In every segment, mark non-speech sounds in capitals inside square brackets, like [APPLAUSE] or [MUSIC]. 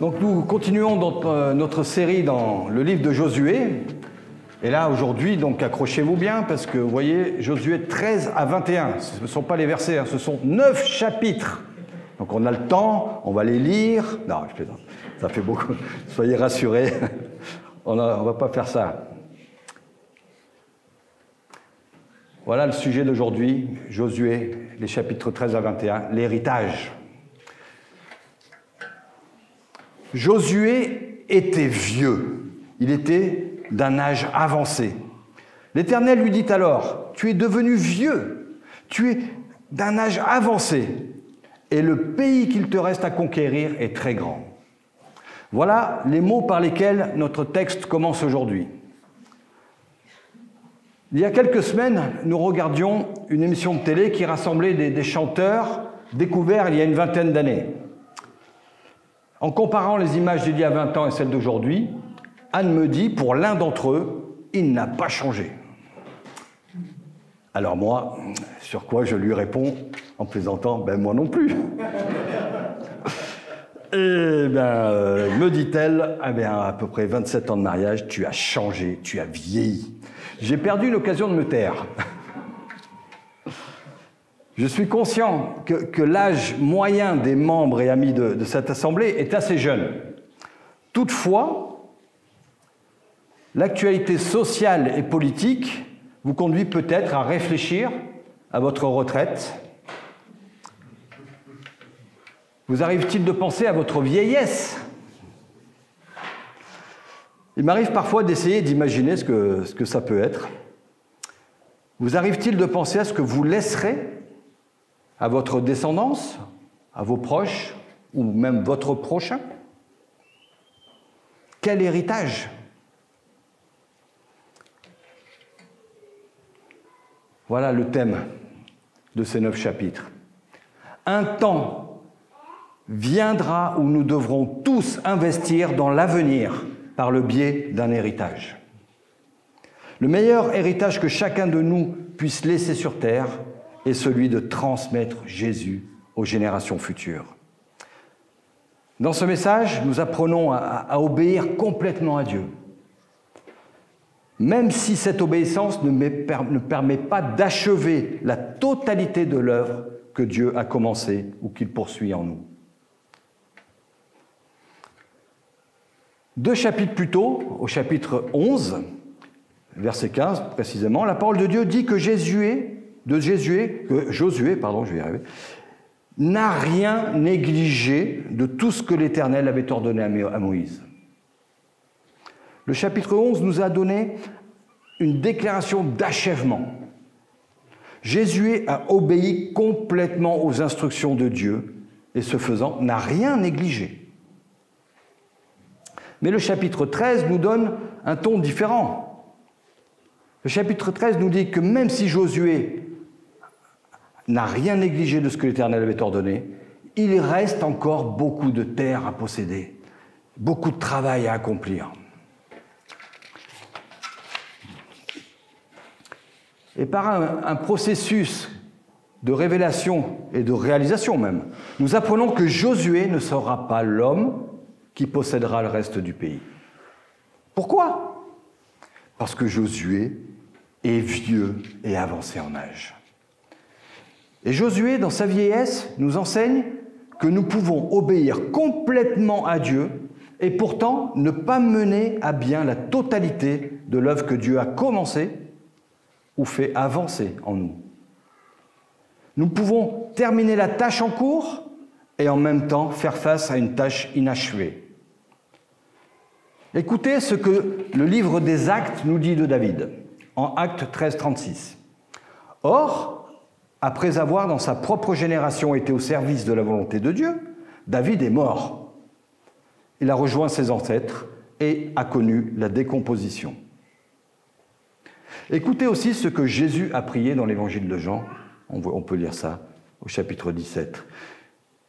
Donc nous continuons notre, euh, notre, série dans le livre de Josué. Et là, aujourd'hui, donc accrochez-vous bien, parce que vous voyez, Josué 13 à 21, ce ne sont pas les versets, hein, ce sont neuf chapitres. Donc on a le temps, on va les lire. Non, je plaisante, ça fait beaucoup. [LAUGHS] Soyez rassurés, [LAUGHS] on ne va pas faire ça. Voilà le sujet d'aujourd'hui, Josué, les chapitres 13 à 21, l'héritage. Josué était vieux, il était d'un âge avancé. L'Éternel lui dit alors, tu es devenu vieux, tu es d'un âge avancé, et le pays qu'il te reste à conquérir est très grand. Voilà les mots par lesquels notre texte commence aujourd'hui. Il y a quelques semaines, nous regardions une émission de télé qui rassemblait des, chanteurs découverts il y a une vingtaine d'années. En comparant les images d'il y a 20 ans et celles d'aujourd'hui, Anne me dit, pour l'un d'entre eux, il n'a pas changé. Alors moi, sur quoi je lui réponds en plaisantant, ben moi non plus. [LAUGHS] Eh bien, euh, me dit-elle, eh bien, à peu près 27 ans de mariage, tu as changé, tu as vieilli. J'ai perdu l'occasion de me taire. Je suis conscient que, l'âge moyen des membres et amis de, cette assemblée est assez jeune. Toutefois, l'actualité sociale et politique vous conduit peut-être à réfléchir à votre retraite. Vous arrive-t-il de penser à votre vieillesse? Il m'arrive parfois d'essayer d'imaginer ce que ça peut être. Vous arrive-t-il de penser à ce que vous laisserez à votre descendance, à vos proches ou même votre prochain? Quel héritage? Voilà le thème de ces neuf chapitres. Un temps viendra où nous devrons tous investir dans l'avenir par le biais d'un héritage. Le meilleur héritage que chacun de nous puisse laisser sur Terre, est celui de transmettre Jésus aux générations futures. Dans ce message, nous apprenons à, obéir complètement à Dieu, même si cette obéissance ne, ne permet pas d'achever la totalité de l'œuvre que Dieu a commencée ou qu'il poursuit en nous. Deux chapitres plus tôt, au chapitre 11, verset 15 précisément, la parole de Dieu dit que Jésus est de Jésus, Josué, pardon, je vais y arriver, n'a rien négligé de tout ce que l'Éternel avait ordonné à Moïse. Le chapitre 11 nous a donné une déclaration d'achèvement. Jésus a obéi complètement aux instructions de Dieu et ce faisant n'a rien négligé. Mais le chapitre 13 nous donne un ton différent. Le chapitre 13 nous dit que même si Josué n'a rien négligé de ce que l'Éternel avait ordonné, il reste encore beaucoup de terre à posséder, beaucoup de travail à accomplir. Et par un, processus de révélation et de réalisation même, nous apprenons que Josué ne sera pas l'homme qui possédera le reste du pays. Pourquoi? Parce que Josué est vieux et avancé en âge. Et Josué, dans sa vieillesse, nous enseigne que nous pouvons obéir complètement à Dieu et pourtant ne pas mener à bien la totalité de l'œuvre que Dieu a commencée ou fait avancer en nous. Nous pouvons terminer la tâche en cours et en même temps faire face à une tâche inachevée. Écoutez ce que le livre des actes nous dit de David, en acte 13, 36. Or, après avoir dans sa propre génération été au service de la volonté de Dieu, David est mort. Il a rejoint ses ancêtres et a connu la décomposition. Écoutez aussi ce que Jésus a prié dans l'évangile de Jean. On peut lire ça au chapitre 17.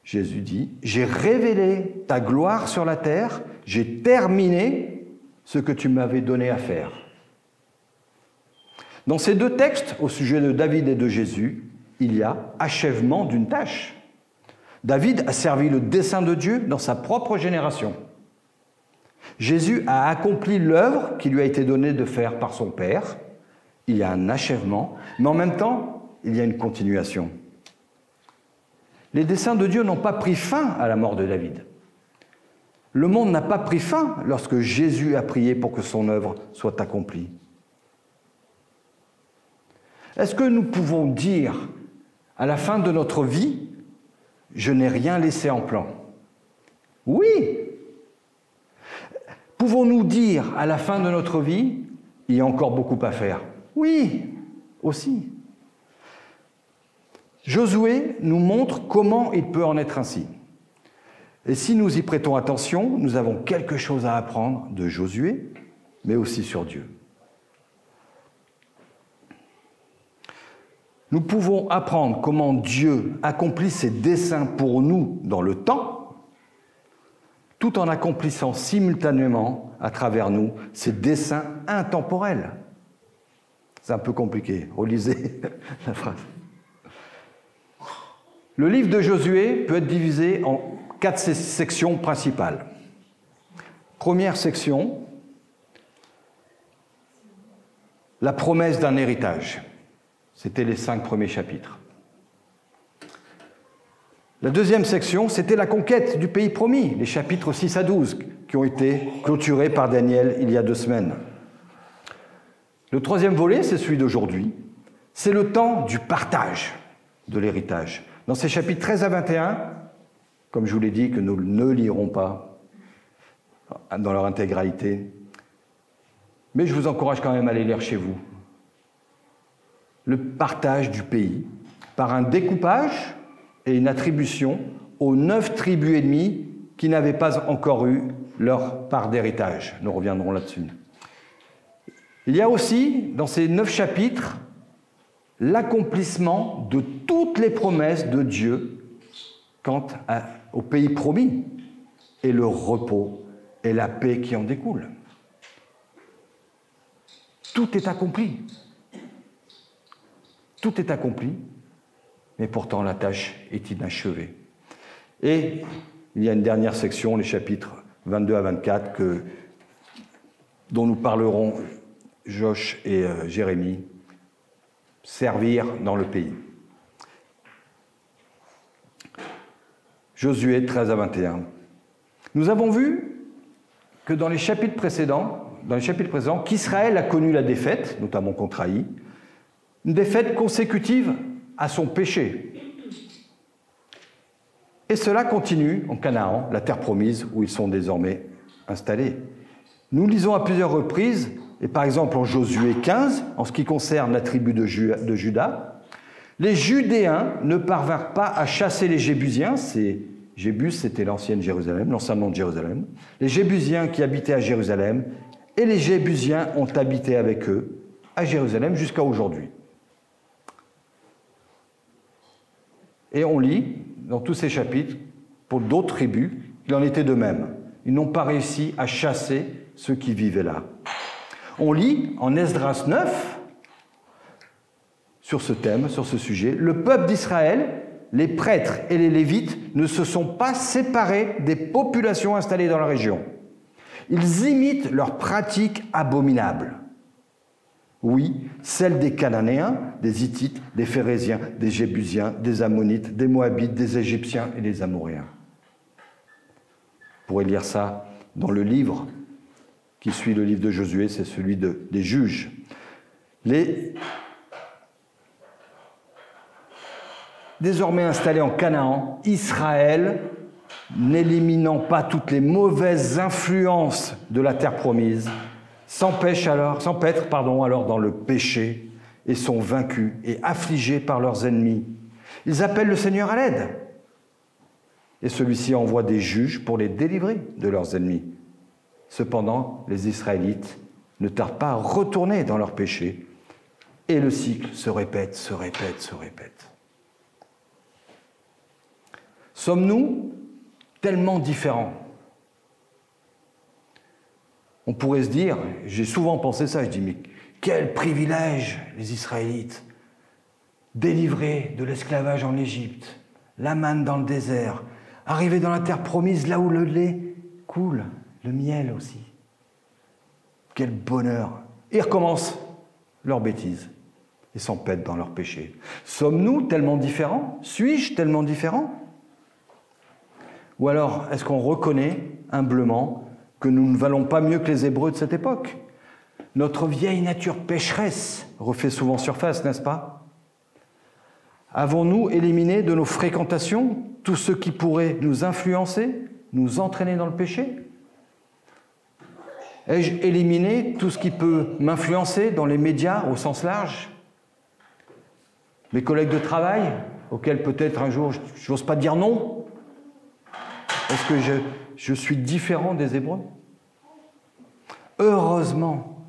Jésus dit, J'ai révélé ta gloire sur la terre, j'ai terminé ce que tu m'avais donné à faire. Dans ces deux textes, au sujet de David et de Jésus, il y a achèvement d'une tâche. David a servi le dessein de Dieu dans sa propre génération. Jésus a accompli l'œuvre qui lui a été donnée de faire par son Père. Il y a un achèvement, mais en même temps, il y a une continuation. Les desseins de Dieu n'ont pas pris fin à la mort de David. Le monde n'a pas pris fin lorsque Jésus a prié pour que son œuvre soit accomplie. Est-ce que nous pouvons dire à la fin de notre vie, je n'ai rien laissé en plan Oui. Pouvons-nous dire à la fin de notre vie, il y a encore beaucoup à faire? Oui, aussi. Josué nous montre comment il peut en être ainsi. Et si nous y prêtons attention, nous avons quelque chose à apprendre de Josué, mais aussi sur Dieu. Nous pouvons apprendre comment Dieu accomplit ses desseins pour nous dans le temps, tout en accomplissant simultanément à travers nous ses desseins intemporels. C'est un peu compliqué. Relisez [LAUGHS] la phrase. Le livre de Josué peut être divisé en quatre sections principales. Première section, la promesse d'un héritage. C'était les cinq premiers chapitres. La deuxième section, c'était la conquête du pays promis, les chapitres 6 à 12, qui ont été clôturés par Daniel il y a deux semaines. Le troisième volet, c'est celui d'aujourd'hui. C'est le temps du partage de l'héritage. Dans ces chapitres 13 à 21, comme je vous l'ai dit, que nous ne lirons pas dans leur intégralité, mais je vous encourage quand même à les lire chez vous. Le partage du pays par un découpage et une attribution aux neuf tribus ennemies qui n'avaient pas encore eu leur part d'héritage. Nous reviendrons là-dessus. Il y a aussi, dans ces neuf chapitres, l'accomplissement de toutes les promesses de Dieu quant au pays promis et le repos et la paix qui en découlent. Tout est accompli. Tout est accompli, mais pourtant la tâche est inachevée. Et il y a une dernière section, les chapitres 22 à 24, que, dont nous parlerons Josh et euh, Jérémie, servir dans le pays. Josué 13 à 21. Nous avons vu que dans les chapitres précédents, dans les chapitres qu'Israël a connu la défaite, notamment contre Haï, une défaite consécutive à son péché. Et cela continue en Canaan, la terre promise où ils sont désormais installés. Nous lisons à plusieurs reprises et par exemple en Josué 15, en ce qui concerne la tribu de, Juda, les Judéens ne parvinrent pas à chasser les Jébusiens, c'est Jébus c'était l'ancienne Jérusalem, l'ancien nom de Jérusalem, les Jébusiens qui habitaient à Jérusalem, et les Jébusiens ont habité avec eux à Jérusalem jusqu'à aujourd'hui. Et on lit dans tous ces chapitres, pour d'autres tribus, qu'il en était de même. Ils n'ont pas réussi à chasser ceux qui vivaient là. On lit en Esdras 9 sur ce thème, sur ce sujet, le peuple d'Israël, les prêtres et les lévites ne se sont pas séparés des populations installées dans la région. Ils imitent leurs pratiques abominables. Oui, celles des Cananéens, des Hittites, des Phérésiens, des Jébusiens, des Ammonites, des Moabites, des Égyptiens et des Amoréens. Vous pourrez lire ça dans le livre qui suit le livre de Josué, c'est celui des juges. Les désormais installés en Canaan, Israël, n'éliminant pas toutes les mauvaises influences de la terre promise, s'empêche alors, s'empêtre pardon, alors dans le péché et sont vaincus et affligés par leurs ennemis. Ils appellent le Seigneur à l'aide. Et celui-ci envoie des juges pour les délivrer de leurs ennemis. Cependant, les Israélites ne tardent pas à retourner dans leur péché, et le cycle se répète, se répète, se répète. Sommes-nous tellement différents? On pourrait se dire, j'ai souvent pensé ça, je dis, mais quel privilège les Israélites, délivrés de l'esclavage en Égypte, la manne dans le désert, arriver dans la terre promise, là où le lait coule, le miel aussi. Quel bonheur. Ils recommencent leur bêtise et s'empêtent dans leur péché. Sommes-nous tellement différents? Suis-je tellement différent? Ou alors, est-ce qu'on reconnaît humblement que nous ne valons pas mieux que les Hébreux de cette époque. Notre vieille nature pécheresse refait souvent surface, n'est-ce pas? Avons-nous éliminé de nos fréquentations tout ce qui pourrait nous influencer, nous entraîner dans le péché? Ai-je éliminé tout ce qui peut m'influencer dans les médias au sens large? Mes collègues de travail, auxquels peut-être un jour je n'ose pas dire non? Est-ce que je, je suis différent des Hébreux Heureusement,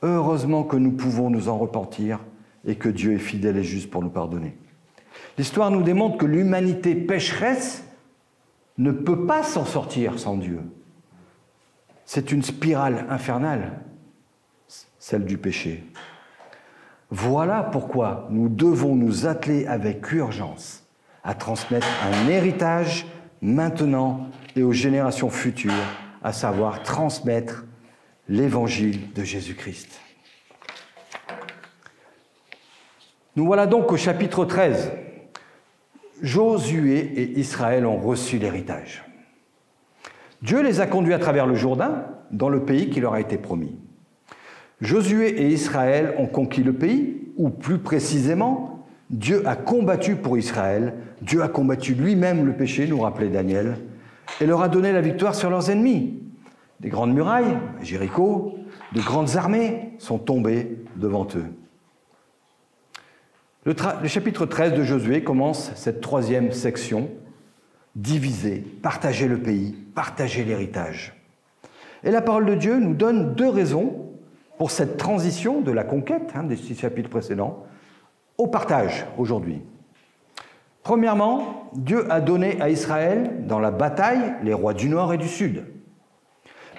heureusement que nous pouvons nous en repentir et que Dieu est fidèle et juste pour nous pardonner. L'histoire nous démontre que l'humanité pécheresse ne peut pas s'en sortir sans Dieu. C'est une spirale infernale, celle du péché. Voilà pourquoi nous devons nous atteler avec urgence à transmettre un héritage maintenant et aux générations futures, à savoir transmettre l'évangile de Jésus-Christ. Nous voilà donc au chapitre 13. Josué et Israël ont reçu l'héritage. Dieu les a conduits à travers le Jourdain, dans le pays qui leur a été promis. Josué et Israël ont conquis le pays, ou plus précisément, Dieu a combattu pour Israël, Dieu a combattu lui-même le péché, nous rappelait Daniel, et leur a donné la victoire sur leurs ennemis. Des grandes murailles, Jéricho, de grandes armées sont tombées devant eux. Le, chapitre 13 de Josué commence cette troisième section diviser, partager le pays, partager l'héritage. Et la parole de Dieu nous donne deux raisons pour cette transition de la conquête hein, des six chapitres précédents au partage aujourd'hui. Premièrement, Dieu a donné à Israël dans la bataille les rois du nord et du sud.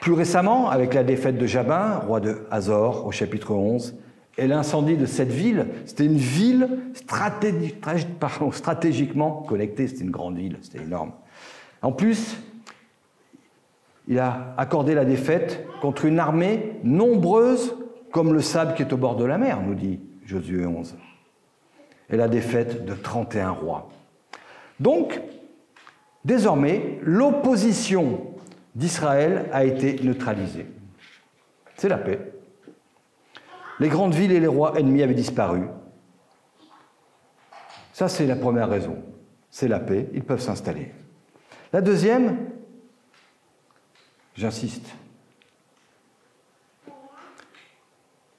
Plus récemment, avec la défaite de Jabin, roi de Hazor, au chapitre 11, et l'incendie de cette ville, c'était une ville stratégiquement connectée, c'était une grande ville, c'était énorme. En plus, il a accordé la défaite contre une armée nombreuse comme le sable qui est au bord de la mer, nous dit Josué 11. Et la défaite de 31 rois. Donc, désormais, l'opposition d'Israël a été neutralisée. C'est la paix. Les grandes villes et les rois ennemis avaient disparu. Ça, c'est la première raison. C'est la paix, ils peuvent s'installer. La deuxième, j'insiste,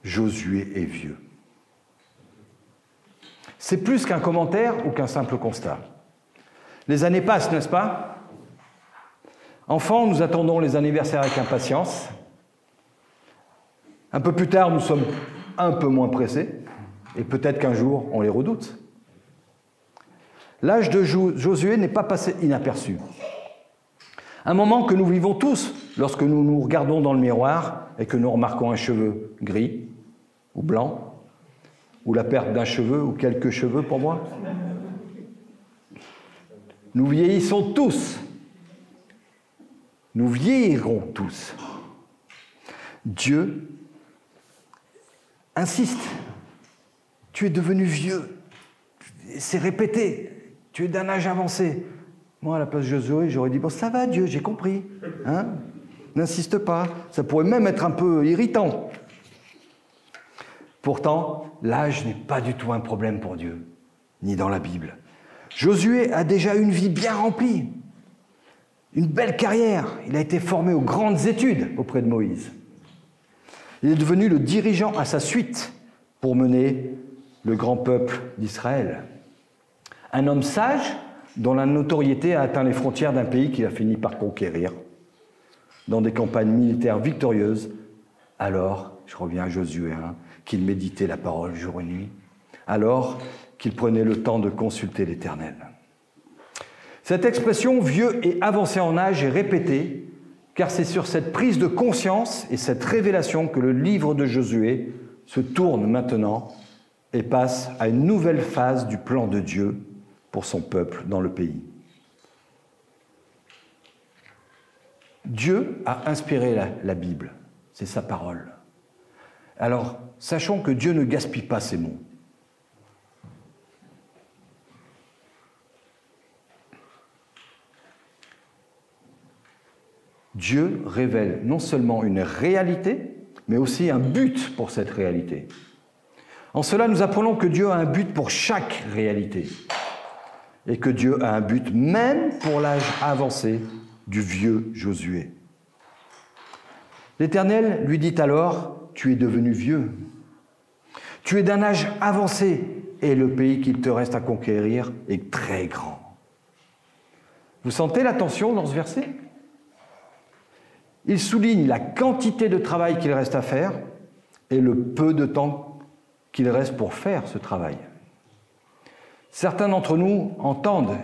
Josué est vieux. C'est plus qu'un commentaire ou qu'un simple constat. Les années passent, n'est-ce pas? Enfants, nous attendons les anniversaires avec impatience. Un peu plus tard, nous sommes un peu moins pressés, et peut-être qu'un jour, on les redoute. L'âge de Josué n'est pas passé inaperçu. Un moment que nous vivons tous lorsque nous nous regardons dans le miroir et que nous remarquons un cheveu gris ou blanc, ou la perte d'un cheveu ou quelques cheveux pour moi. Nous vieillissons tous. Nous vieillirons tous. Dieu insiste. Tu es devenu vieux. C'est répété. Tu es d'un âge avancé. Moi, à la place de Josué, j'aurais dit Bon, ça va, Dieu, j'ai compris. Hein? N'insiste pas. Ça pourrait même être un peu irritant. Pourtant, l'âge n'est pas du tout un problème pour Dieu, ni dans la Bible. Josué a déjà une vie bien remplie, une belle carrière. Il a été formé aux grandes études auprès de Moïse. Il est devenu le dirigeant à sa suite pour mener le grand peuple d'Israël. Un homme sage dont la notoriété a atteint les frontières d'un pays qu'il a fini par conquérir, dans des campagnes militaires victorieuses, alors, je reviens à Josué, hein, qu'il méditait la parole jour et nuit, alors qu'il prenait le temps de consulter l'Éternel. Cette expression vieux et avancé en âge est répétée car c'est sur cette prise de conscience et cette révélation que le livre de Josué se tourne maintenant et passe à une nouvelle phase du plan de Dieu pour son peuple dans le pays. Dieu a inspiré la, Bible, c'est sa parole. Alors, sachons que Dieu ne gaspille pas ses mots. Dieu révèle non seulement une réalité, mais aussi un but pour cette réalité. En cela, nous apprenons que Dieu a un but pour chaque réalité, et que Dieu a un but même pour l'âge avancé du vieux Josué. L'Éternel lui dit alors, tu es devenu vieux, tu es d'un âge avancé, et le pays qu'il te reste à conquérir est très grand. Vous sentez la tension dans ce verset? Il souligne la quantité de travail qu'il reste à faire et le peu de temps qu'il reste pour faire ce travail. Certains d'entre nous entendent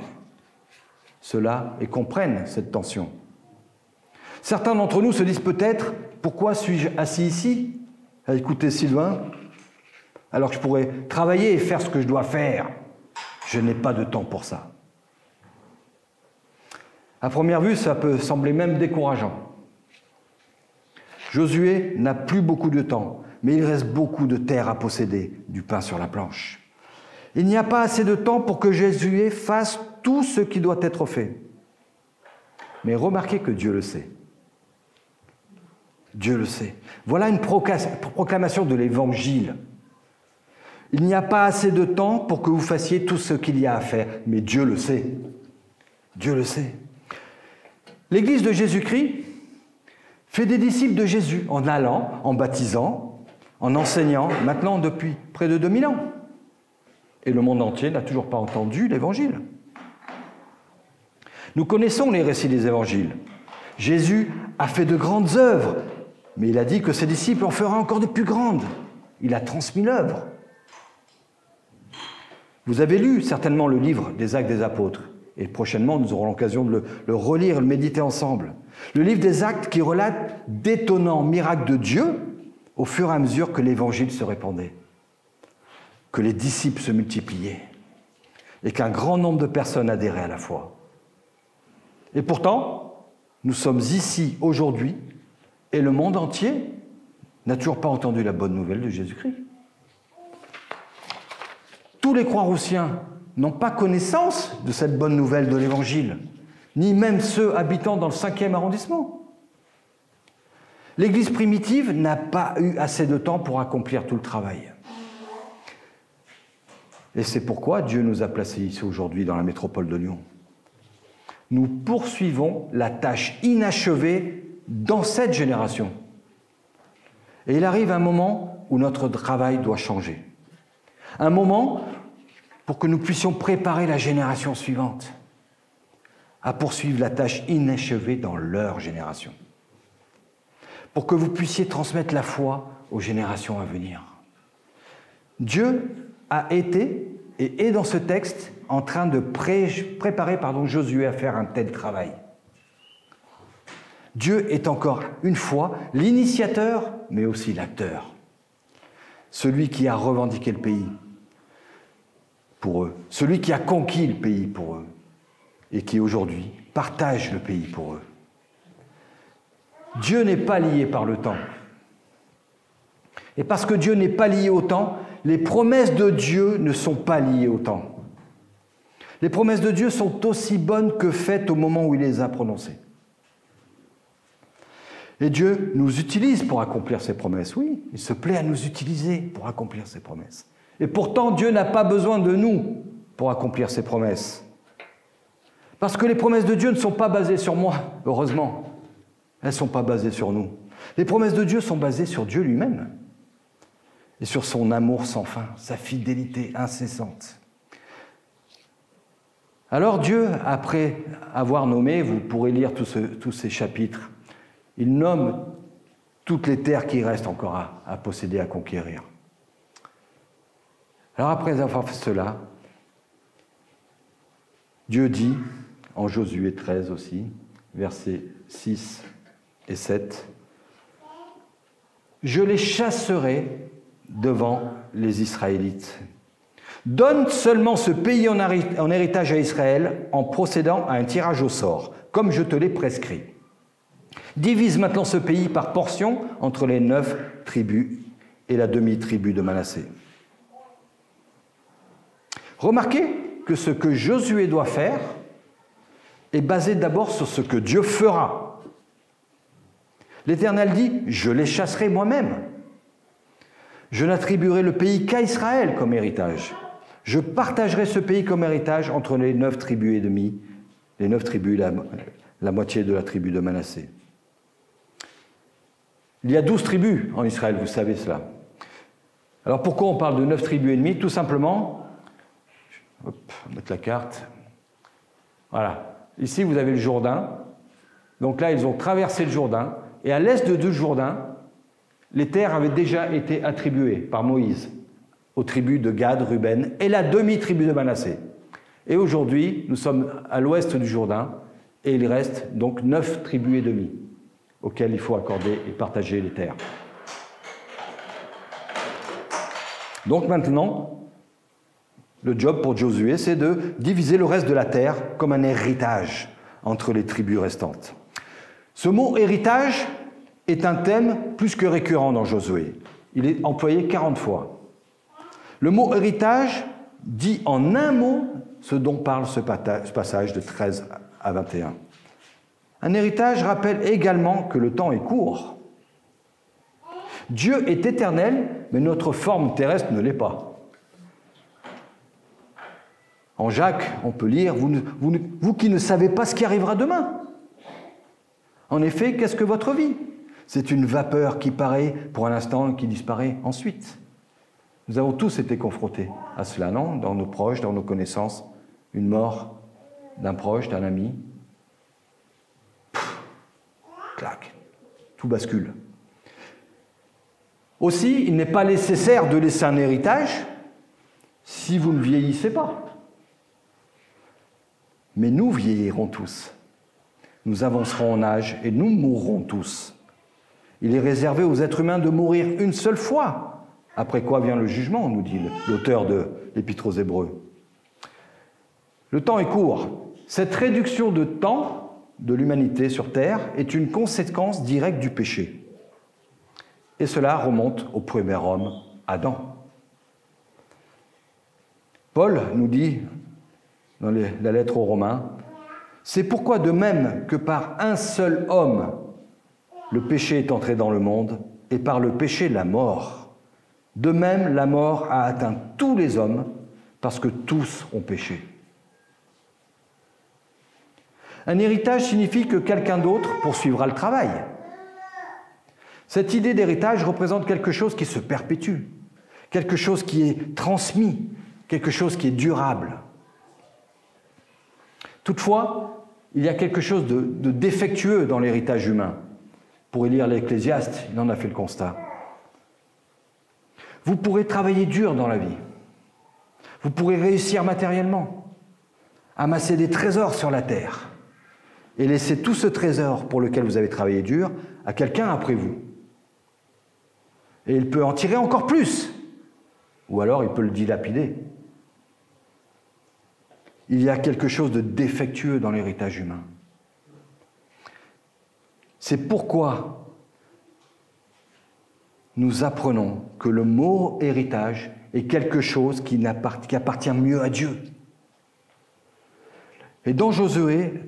cela et comprennent cette tension. Certains d'entre nous se disent peut-être, pourquoi suis-je assis ici? À écouter Sylvain alors que je pourrais travailler et faire ce que je dois faire Je n'ai pas de temps pour ça. À première vue, ça peut sembler même décourageant. Josué n'a plus beaucoup de temps, mais il reste beaucoup de terre à posséder, du pain sur la planche. Il n'y a pas assez de temps pour que Josué fasse tout ce qui doit être fait. Mais remarquez que Dieu le sait. Dieu le sait. Voilà une proclamation de l'Évangile. Il n'y a pas assez de temps pour que vous fassiez tout ce qu'il y a à faire, mais Dieu le sait. Dieu le sait. L'Église de Jésus-Christ fait des disciples de Jésus en allant, en baptisant, en enseignant, maintenant depuis près de 2000 ans. Et le monde entier n'a toujours pas entendu l'Évangile. Nous connaissons les récits des évangiles. Jésus a fait de grandes œuvres, mais il a dit que ses disciples en feraient encore de plus grandes. Il a transmis l'œuvre. Vous avez lu certainement le livre des actes des apôtres, et prochainement nous aurons l'occasion de le, relire et le méditer ensemble. Le livre des actes qui relate d'étonnants miracles de Dieu au fur et à mesure que l'évangile se répandait, que les disciples se multipliaient et qu'un grand nombre de personnes adhéraient à la foi. Et pourtant, nous sommes ici aujourd'hui et le monde entier n'a toujours pas entendu la bonne nouvelle de Jésus-Christ. Tous les croix-roussiens n'ont pas connaissance de cette bonne nouvelle de l'Évangile ni même ceux habitant dans le cinquième arrondissement. L'Église primitive n'a pas eu assez de temps pour accomplir tout le travail. Et c'est pourquoi Dieu nous a placés ici aujourd'hui dans la métropole de Lyon. Nous poursuivons la tâche inachevée dans cette génération. Et il arrive un moment où notre travail doit changer. Un moment pour que nous puissions préparer la génération suivante à poursuivre la tâche inachevée dans leur génération, pour que vous puissiez transmettre la foi aux générations à venir. Dieu a été et est dans ce texte en train de préparer pardon, Josué à faire un tel travail. Dieu est encore une fois l'initiateur, mais aussi l'acteur. Celui qui a revendiqué le pays pour eux, celui qui a conquis le pays pour eux, et qui aujourd'hui partagent le pays pour eux. Dieu n'est pas lié par le temps. Et parce que Dieu n'est pas lié au temps, les promesses de Dieu ne sont pas liées au temps. Les promesses de Dieu sont aussi bonnes que faites au moment où il les a prononcées. Et Dieu nous utilise pour accomplir ses promesses. Oui, il se plaît à nous utiliser pour accomplir ses promesses. Et pourtant, Dieu n'a pas besoin de nous pour accomplir ses promesses. Parce que les promesses de Dieu ne sont pas basées sur moi, heureusement. Elles ne sont pas basées sur nous. Les promesses de Dieu sont basées sur Dieu lui-même et sur son amour sans fin, sa fidélité incessante. Alors Dieu, après avoir nommé, vous pourrez lire tous, ces chapitres, il nomme toutes les terres qui restent encore à, à posséder, à conquérir. Alors après avoir fait cela, Dieu dit, en Josué 13 aussi, versets 6 et 7. Je les chasserai devant les Israélites. Donne seulement ce pays en héritage à Israël en procédant à un tirage au sort, comme je te l'ai prescrit. Divise maintenant ce pays par portions entre les neuf tribus et la demi-tribu de Manassé. Remarquez que ce que Josué doit faire est basé d'abord sur ce que Dieu fera. L'Éternel dit, je les chasserai moi-même. Je n'attribuerai le pays qu'à Israël comme héritage. Je partagerai ce pays comme héritage entre les neuf tribus et demi, les neuf tribus, la, la moitié de la tribu de Manassé. Il y a douze tribus en Israël, vous savez cela. Alors pourquoi on parle de neuf tribus et demi? Tout simplement, hop, on la carte. Voilà. Ici, vous avez le Jourdain. Donc là, ils ont traversé le Jourdain. Et à l'est de deux Jourdain, les terres avaient déjà été attribuées par Moïse aux tribus de Gad, Ruben et la demi-tribu de Manassé. Et aujourd'hui, nous sommes à l'ouest du Jourdain et il reste donc neuf tribus et demi auxquelles il faut accorder et partager les terres. Donc maintenant, le job pour Josué, c'est de diviser le reste de la terre comme un héritage entre les tribus restantes. Ce mot héritage est un thème plus que récurrent dans Josué. Il est employé 40 fois. Le mot héritage dit en un mot ce dont parle ce passage de 13 à 21. Un héritage rappelle également que le temps est court. Dieu est éternel, mais notre forme terrestre ne l'est pas. En Jacques, on peut lire, vous, qui ne savez pas ce qui arrivera demain. En effet, qu'est-ce que votre vie? C'est une vapeur qui paraît pour un instant et qui disparaît ensuite. Nous avons tous été confrontés à cela, non? Dans nos proches, dans nos connaissances. Une mort d'un proche, d'un ami, clac, tout bascule. Aussi, il n'est pas nécessaire de laisser un héritage si vous ne vieillissez pas. Mais nous vieillirons tous. Nous avancerons en âge et nous mourrons tous. Il est réservé aux êtres humains de mourir une seule fois, après quoi vient le jugement, nous dit l'auteur de l'Épître aux Hébreux. Le temps est court. Cette réduction de temps de l'humanité sur Terre est une conséquence directe du péché. Et cela remonte au premier homme, Adam. Paul nous dit dans la lettre aux Romains, c'est pourquoi de même que par un seul homme le péché est entré dans le monde, et par le péché la mort, de même la mort a atteint tous les hommes, parce que tous ont péché. Un héritage signifie que quelqu'un d'autre poursuivra le travail. Cette idée d'héritage représente quelque chose qui se perpétue, quelque chose qui est transmis, quelque chose qui est durable. Toutefois, il y a quelque chose de, défectueux dans l'héritage humain. Pour lire l'Ecclésiaste, il en a fait le constat. Vous pourrez travailler dur dans la vie. Vous pourrez réussir matériellement, amasser des trésors sur la terre et laissez tout ce trésor pour lequel vous avez travaillé dur à quelqu'un après vous. Et il peut en tirer encore plus, ou alors il peut le dilapider. Il y a quelque chose de défectueux dans l'héritage humain. C'est pourquoi nous apprenons que le mot héritage est quelque chose qui, appartient mieux à Dieu. Et dans Josué,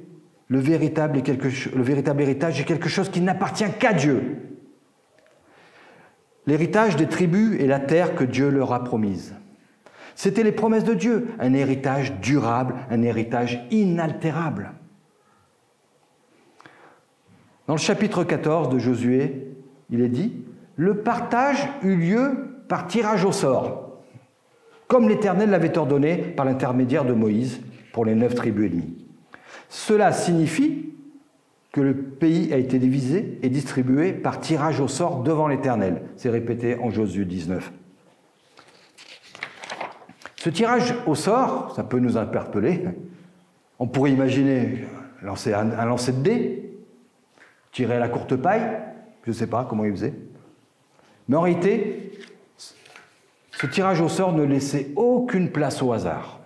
le véritable, héritage est quelque chose qui n'appartient qu'à Dieu. L'héritage des tribus est la terre que Dieu leur a promise. C'était les promesses de Dieu, un héritage durable, un héritage inaltérable. Dans le chapitre 14 de Josué, il est dit, le partage eut lieu par tirage au sort, comme l'Éternel l'avait ordonné par l'intermédiaire de Moïse pour les neuf tribus ennemies. Cela signifie que le pays a été divisé et distribué par tirage au sort devant l'Éternel. C'est répété en Josué 19. Ce tirage au sort, ça peut nous interpeller. On pourrait imaginer lancer un, lancer de dés, tirer à la courte paille, je ne sais pas comment il faisait. Mais en réalité, Ce tirage au sort ne laissait aucune place au hasard.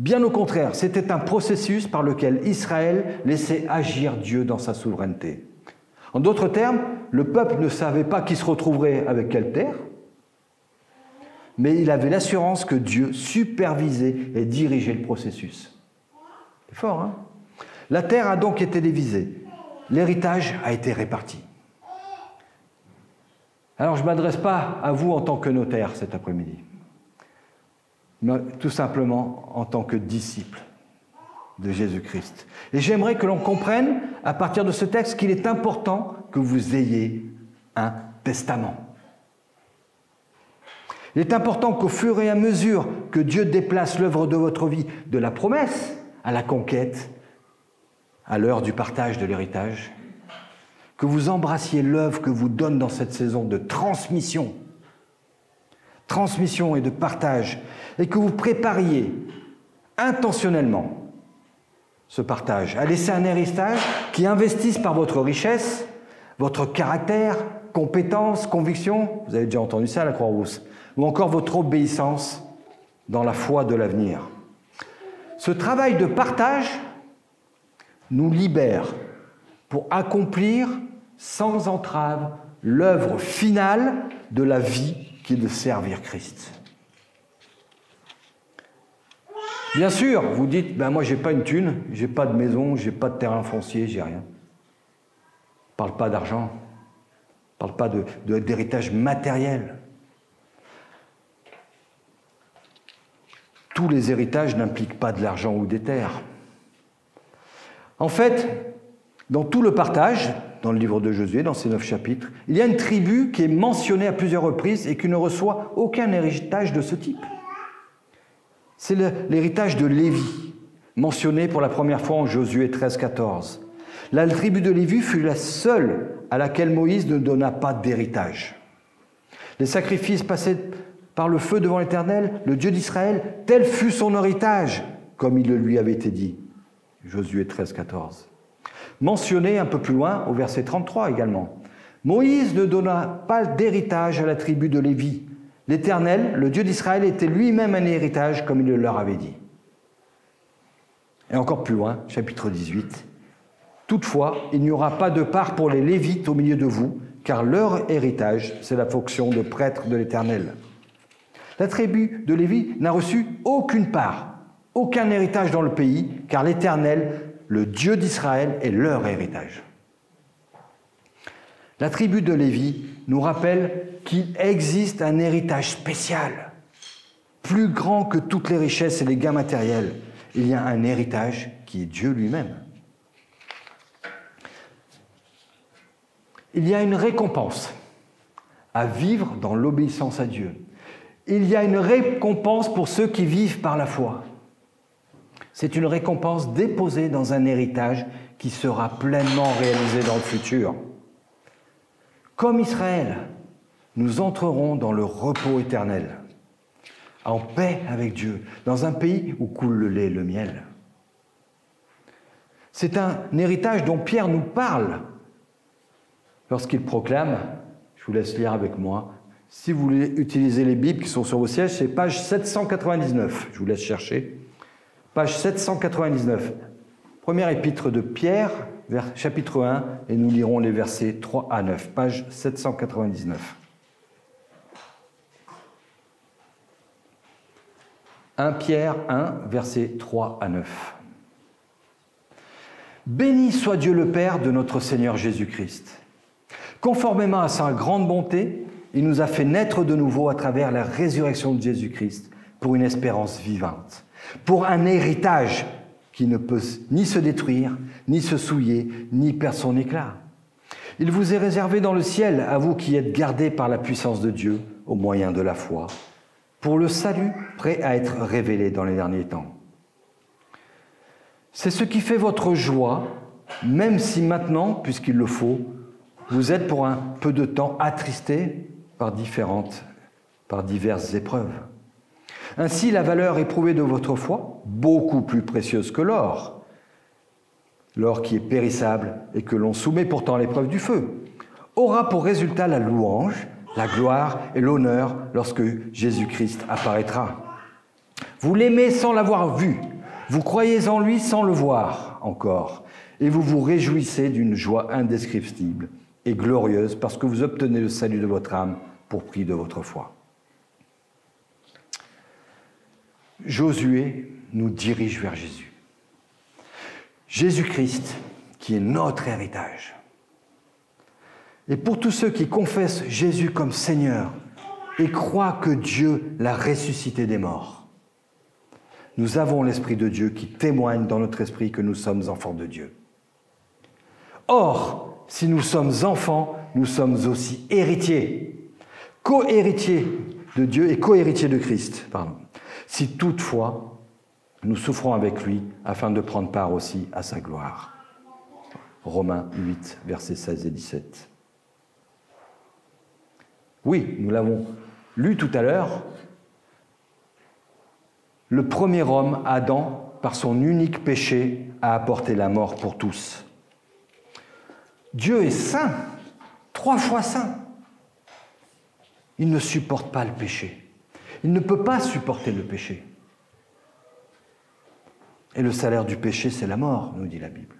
Bien au contraire, c'était un processus par lequel Israël laissait agir Dieu dans sa souveraineté. En d'autres termes, le peuple ne savait pas qui se retrouverait avec quelle terre, mais il avait l'assurance que Dieu supervisait et dirigeait le processus. C'est fort, hein? La terre a donc été divisée. L'héritage a été réparti. Alors je ne m'adresse pas à vous en tant que notaire cet après-midi, mais tout simplement en tant que disciple de Jésus-Christ. Et j'aimerais que l'on comprenne à partir de ce texte qu'il est important que vous ayez un testament. Il est important qu'au fur et à mesure que Dieu déplace l'œuvre de votre vie de la promesse à la conquête, à l'heure du partage de l'héritage, que vous embrassiez l'œuvre que vous donne dans cette saison de transmission, transmission et de partage, et que vous prépariez intentionnellement ce partage, à laisser un héritage qui investisse par votre richesse, votre caractère, compétences, convictions, vous avez déjà entendu ça à la Croix-Rousse, ou encore votre obéissance dans la foi de l'avenir. Ce travail de partage nous libère pour accomplir sans entrave l'œuvre finale de la vie qui est de servir Christ. Bien sûr, vous dites, ben moi j'ai pas une thune, j'ai pas de maison, j'ai pas de terrain foncier, j'ai rien. Parle pas d'argent, parle pas d'héritage matériel. Tous les héritages n'impliquent pas de l'argent ou des terres. En fait, dans tout le partage, dans le livre de Josué, dans ces neuf chapitres, il y a une tribu qui est mentionnée à plusieurs reprises et qui ne reçoit aucun héritage de ce type. C'est l'héritage de Lévi, mentionné pour la première fois en Josué 13-14. La tribu de Lévi fut la seule à laquelle Moïse ne donna pas d'héritage. Les sacrifices passés par le feu devant l'Éternel, le Dieu d'Israël, tel fut son héritage, comme il le lui avait été dit. Josué 13, 14. Mentionné un peu plus loin, au verset 33 également. Moïse ne donna pas d'héritage à la tribu de Lévi. L'Éternel, le Dieu d'Israël, était lui-même un héritage, comme il le leur avait dit. Et encore plus loin, chapitre 18. Toutefois, il n'y aura pas de part pour les Lévites au milieu de vous, car leur héritage, c'est la fonction de prêtre de l'Éternel. La tribu de Lévi n'a reçu aucune part aucun héritage dans le pays, car l'Éternel, le Dieu d'Israël, est leur héritage. La tribu de Lévi nous rappelle qu'il existe un héritage spécial, plus grand que toutes les richesses et les gains matériels. Il y a un héritage qui est Dieu lui-même. Il y a une récompense à vivre dans l'obéissance à Dieu. Il y a une récompense pour ceux qui vivent par la foi. C'est une récompense déposée dans un héritage qui sera pleinement réalisé dans le futur. Comme Israël, nous entrerons dans le repos éternel, en paix avec Dieu, dans un pays où coule le lait et le miel. C'est un héritage dont Pierre nous parle lorsqu'il proclame, je vous laisse lire avec moi, si vous voulez utiliser les Bibles qui sont sur vos sièges, c'est page 799, je vous laisse chercher page 799. Première épître de Pierre, chapitre 1, et nous lirons les versets 3 à 9, page 799. 1 Pierre 1, versets 3 à 9. Béni soit Dieu le Père de notre Seigneur Jésus-Christ. Conformément à sa grande bonté, il nous a fait naître de nouveau à travers la résurrection de Jésus-Christ pour une espérance vivante pour un héritage qui ne peut ni se détruire, ni se souiller, ni perdre son éclat. Il vous est réservé dans le ciel, à vous qui êtes gardés par la puissance de Dieu au moyen de la foi, pour le salut prêt à être révélé dans les derniers temps. C'est ce qui fait votre joie, même si maintenant, puisqu'il le faut, vous êtes pour un peu de temps attristés par différentes, par diverses épreuves. Ainsi, la valeur éprouvée de votre foi, beaucoup plus précieuse que l'or, l'or qui est périssable et que l'on soumet pourtant à l'épreuve du feu, aura pour résultat la louange, la gloire et l'honneur lorsque Jésus-Christ apparaîtra. Vous l'aimez sans l'avoir vu, vous croyez en lui sans le voir encore, et vous vous réjouissez d'une joie indescriptible et glorieuse parce que vous obtenez le salut de votre âme pour prix de votre foi. Josué nous dirige vers Jésus. Jésus-Christ qui est notre héritage. Et pour tous ceux qui confessent Jésus comme Seigneur et croient que Dieu l'a ressuscité des morts, nous avons l'Esprit de Dieu qui témoigne dans notre esprit que nous sommes enfants de Dieu. Or, si nous sommes enfants, nous sommes aussi héritiers, co-héritiers de Dieu et co-héritiers de Christ. Pardon. Si toutefois, nous souffrons avec lui afin de prendre part aussi à sa gloire. Romains 8, versets 16 et 17. Oui, nous l'avons lu tout à l'heure, le premier homme, Adam, par son unique péché, a apporté la mort pour tous. Dieu est saint, trois fois saint. Il ne supporte pas le péché. Il ne peut pas supporter le péché. Et le salaire du péché, c'est la mort, nous dit la Bible.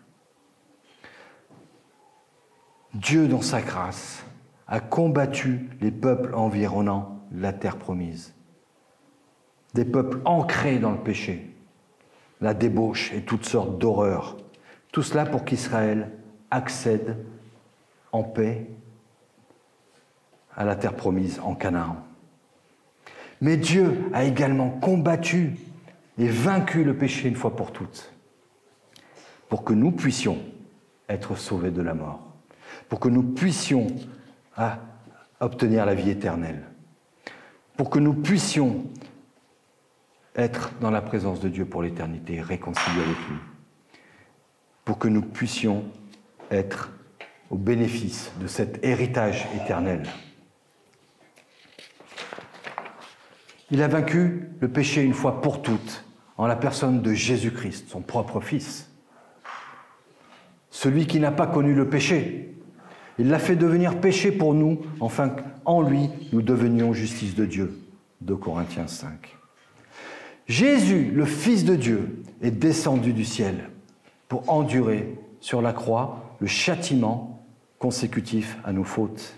Dieu, dans sa grâce, a combattu les peuples environnant la terre promise. Des peuples ancrés dans le péché, la débauche et toutes sortes d'horreurs. Tout cela pour qu'Israël accède en paix à la terre promise en Canaan. Mais Dieu a également combattu et vaincu le péché une fois pour toutes, pour que nous puissions être sauvés de la mort, pour que nous puissions ah, obtenir la vie éternelle, pour que nous puissions être dans la présence de Dieu pour l'éternité, réconciliés avec lui, pour que nous puissions être au bénéfice de cet héritage éternel. Il a vaincu le péché une fois pour toutes en la personne de Jésus-Christ, son propre Fils. Celui qui n'a pas connu le péché. Il l'a fait devenir péché pour nous, afin qu'en lui, nous devenions justice de Dieu. De Corinthiens 5. Jésus, le Fils de Dieu, est descendu du ciel pour endurer sur la croix le châtiment consécutif à nos fautes.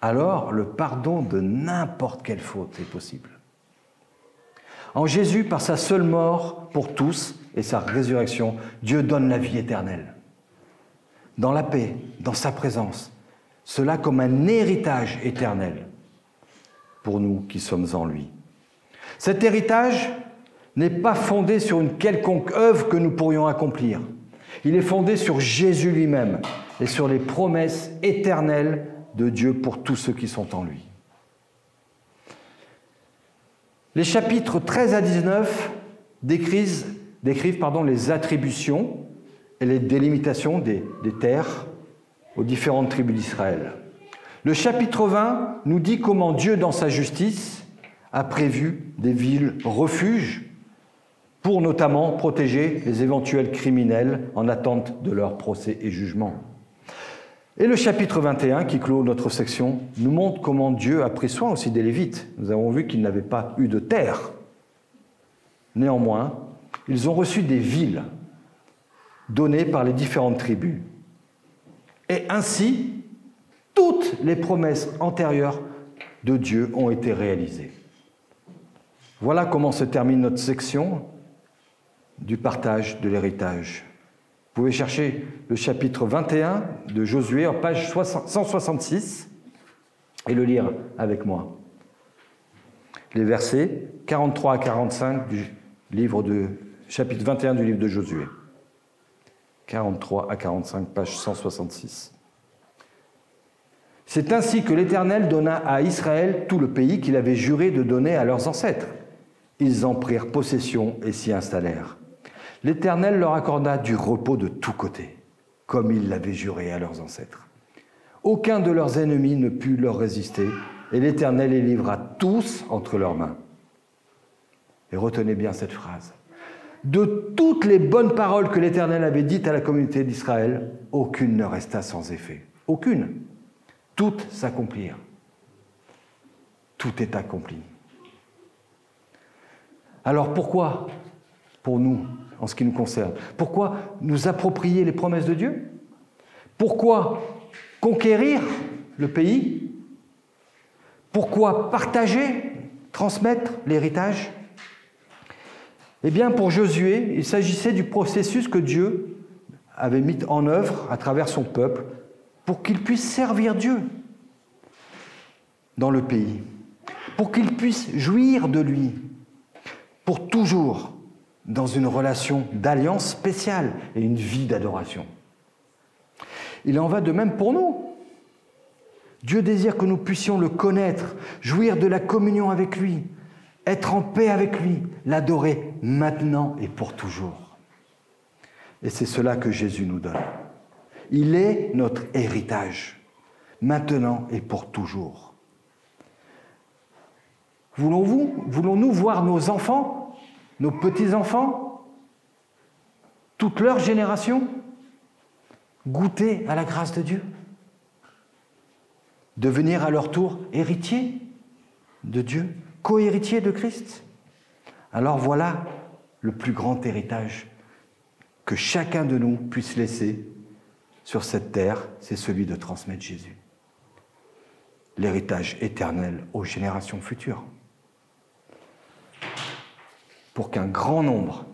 Alors le pardon de n'importe quelle faute est possible. En Jésus, par sa seule mort pour tous et sa résurrection, Dieu donne la vie éternelle. Dans la paix, dans sa présence, cela comme un héritage éternel pour nous qui sommes en lui. Cet héritage n'est pas fondé sur une quelconque œuvre que nous pourrions accomplir. Il est fondé sur Jésus lui-même et sur les promesses éternelles de Dieu pour tous ceux qui sont en lui. Les chapitres 13 à 19 décrivent, les attributions et les délimitations des, des terres aux différentes tribus d'Israël. Le chapitre 20 nous dit comment Dieu, dans sa justice, a prévu des villes refuges pour notamment protéger les éventuels criminels en attente de leur procès et jugement. Et le chapitre 21, qui clôt notre section, nous montre comment Dieu a pris soin aussi des Lévites. Nous avons vu qu'ils n'avaient pas eu de terre. Néanmoins, ils ont reçu des villes données par les différentes tribus. Et ainsi, toutes les promesses antérieures de Dieu ont été réalisées. Voilà comment se termine notre section du partage de l'héritage. Vous pouvez chercher le chapitre 21 de Josué en page 166 et le lire avec moi. Les versets 43 à 45 du livre de chapitre 21 du livre de Josué. 43 à 45, page 166. C'est ainsi que l'Éternel donna à Israël tout le pays qu'il avait juré de donner à leurs ancêtres. Ils en prirent possession et s'y installèrent. L'Éternel leur accorda du repos de tous côtés, comme il l'avait juré à leurs ancêtres. Aucun de leurs ennemis ne put leur résister, et l'Éternel les livra tous entre leurs mains. Et retenez bien cette phrase. De toutes les bonnes paroles que l'Éternel avait dites à la communauté d'Israël, aucune ne resta sans effet. Aucune. Toutes s'accomplirent. tout est accompli. Alors pourquoi, pour nous, en ce qui nous concerne, pourquoi nous approprier les promesses de Dieu? Pourquoi conquérir le pays? Pourquoi partager, transmettre l'héritage? Eh bien, pour Josué, il s'agissait du processus que Dieu avait mis en œuvre à travers son peuple pour qu'il puisse servir Dieu dans le pays, pour qu'il puisse jouir de lui, pour toujours dans une relation d'alliance spéciale et une vie d'adoration. Il en va de même pour nous. Dieu désire que nous puissions le connaître, jouir de la communion avec lui, être en paix avec lui, l'adorer maintenant et pour toujours. Et c'est cela que Jésus nous donne. Il est notre héritage, maintenant et pour toujours. Voulons-nous voir nos enfants, nos petits-enfants, toute leur génération, goûter à la grâce de Dieu Devenir à leur tour héritiers de Dieu, co-héritiers de Christ Alors voilà le plus grand héritage que chacun de nous puisse laisser sur cette terre, c'est celui de transmettre Jésus. L'héritage éternel aux générations futures pour qu'un grand nombre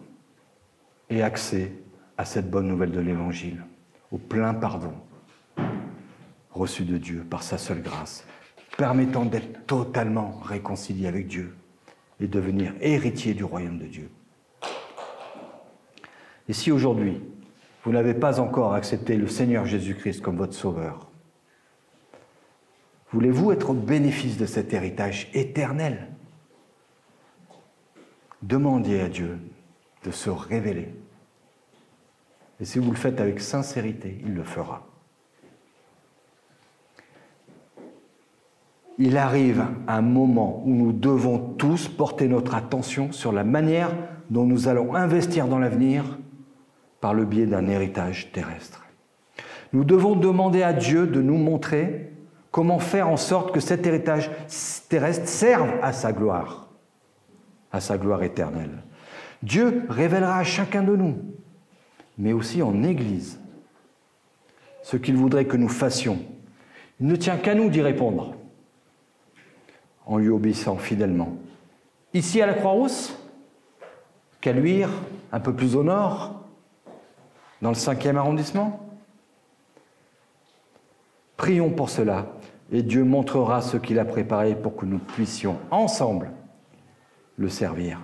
ait accès à cette bonne nouvelle de l'Évangile, au plein pardon reçu de Dieu par sa seule grâce, permettant d'être totalement réconcilié avec Dieu et devenir héritier du royaume de Dieu. Et si aujourd'hui, vous n'avez pas encore accepté le Seigneur Jésus-Christ comme votre Sauveur, voulez-vous être au bénéfice de cet héritage éternel Demandez à Dieu de se révéler. Et si vous le faites avec sincérité, il le fera. Il arrive un moment où nous devons tous porter notre attention sur la manière dont nous allons investir dans l'avenir par le biais d'un héritage terrestre. Nous devons demander à Dieu de nous montrer comment faire en sorte que cet héritage terrestre serve à sa gloire à sa gloire éternelle. Dieu révélera à chacun de nous, mais aussi en Église, ce qu'il voudrait que nous fassions. Il ne tient qu'à nous d'y répondre, en lui obéissant fidèlement. Ici à la Croix-Rousse, qu'à Luire, un peu plus au nord, dans le cinquième arrondissement. Prions pour cela, et Dieu montrera ce qu'il a préparé pour que nous puissions ensemble le servir.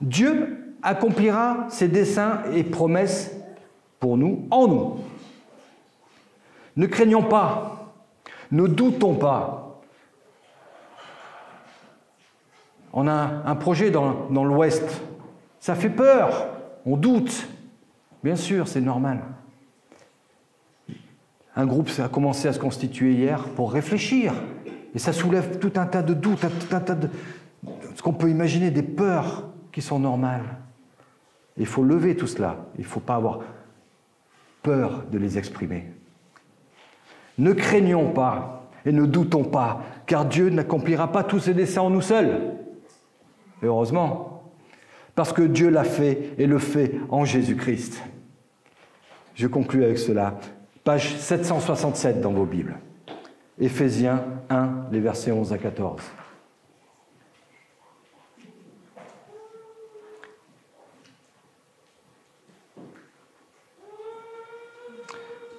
Dieu accomplira ses desseins et promesses pour nous, en nous. Ne craignons pas, ne doutons pas. On a un projet dans, l'Ouest, ça fait peur, on doute. Bien sûr, c'est normal. Un groupe a commencé à se constituer hier pour réfléchir, et ça soulève tout un tas de doutes, tout un tas de, ce qu'on peut imaginer des peurs qui sont normales. Il faut lever tout cela. Il ne faut pas avoir peur de les exprimer. Ne craignons pas et ne doutons pas, car Dieu n'accomplira pas tous ses desseins en nous seuls. Heureusement, parce que Dieu l'a fait et le fait en Jésus-Christ. Je conclus avec cela. Page 767 dans vos Bibles. Éphésiens 1, les versets 11 à 14.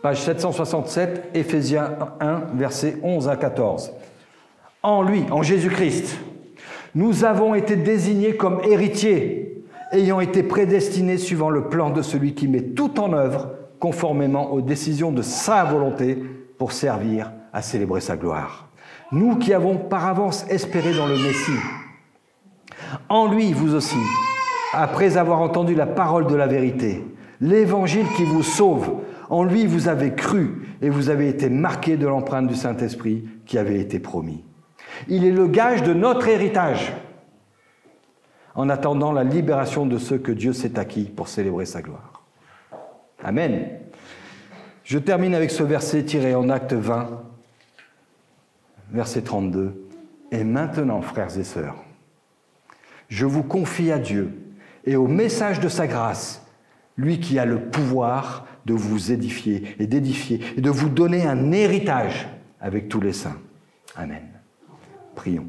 Page 767, Éphésiens 1, versets 11 à 14. En lui, en Jésus-Christ, nous avons été désignés comme héritiers, ayant été prédestinés suivant le plan de celui qui met tout en œuvre conformément aux décisions de sa volonté pour servir à célébrer sa gloire. Nous qui avons par avance espéré dans le Messie, en lui, vous aussi, après avoir entendu la parole de la vérité, l'évangile qui vous sauve, en lui, vous avez cru et vous avez été marqué de l'empreinte du Saint-Esprit qui avait été promis. Il est le gage de notre héritage en attendant la libération de ceux que Dieu s'est acquis pour célébrer sa gloire. Amen. Je termine avec ce verset tiré en acte 20, verset 32. Et maintenant, frères et sœurs, je vous confie à Dieu et au message de sa grâce, lui qui a le pouvoir de vous édifier et d'édifier et de vous donner un héritage avec tous les saints. Amen. Prions.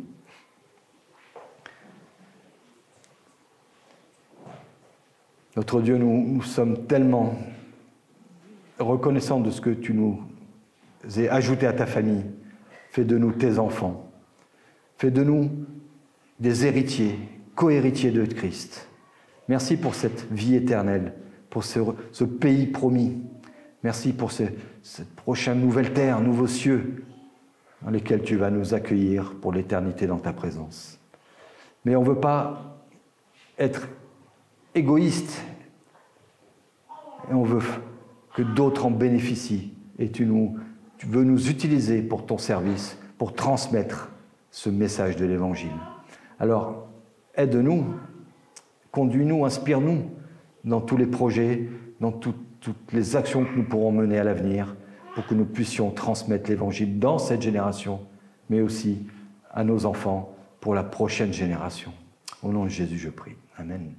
Notre Dieu, nous, sommes tellement reconnaissants de ce que tu nous as ajouté à ta famille. Fais de nous tes enfants. Fais de nous des héritiers, co-héritiers de Christ. Merci pour cette vie éternelle, pour ce, pays promis. Merci pour cette prochaine nouvelle terre, nouveaux cieux, dans lesquels tu vas nous accueillir pour l'éternité dans ta présence. Mais on ne veut pas être égoïste, et on veut que d'autres en bénéficient. Et tu, nous, tu veux nous utiliser pour ton service, pour transmettre ce message de l'Évangile. Alors, aide-nous, conduis-nous, inspire-nous dans tous les projets, dans toutes les actions que nous pourrons mener à l'avenir, pour que nous puissions transmettre l'Évangile dans cette génération, mais aussi à nos enfants pour la prochaine génération. Au nom de Jésus, je prie. Amen.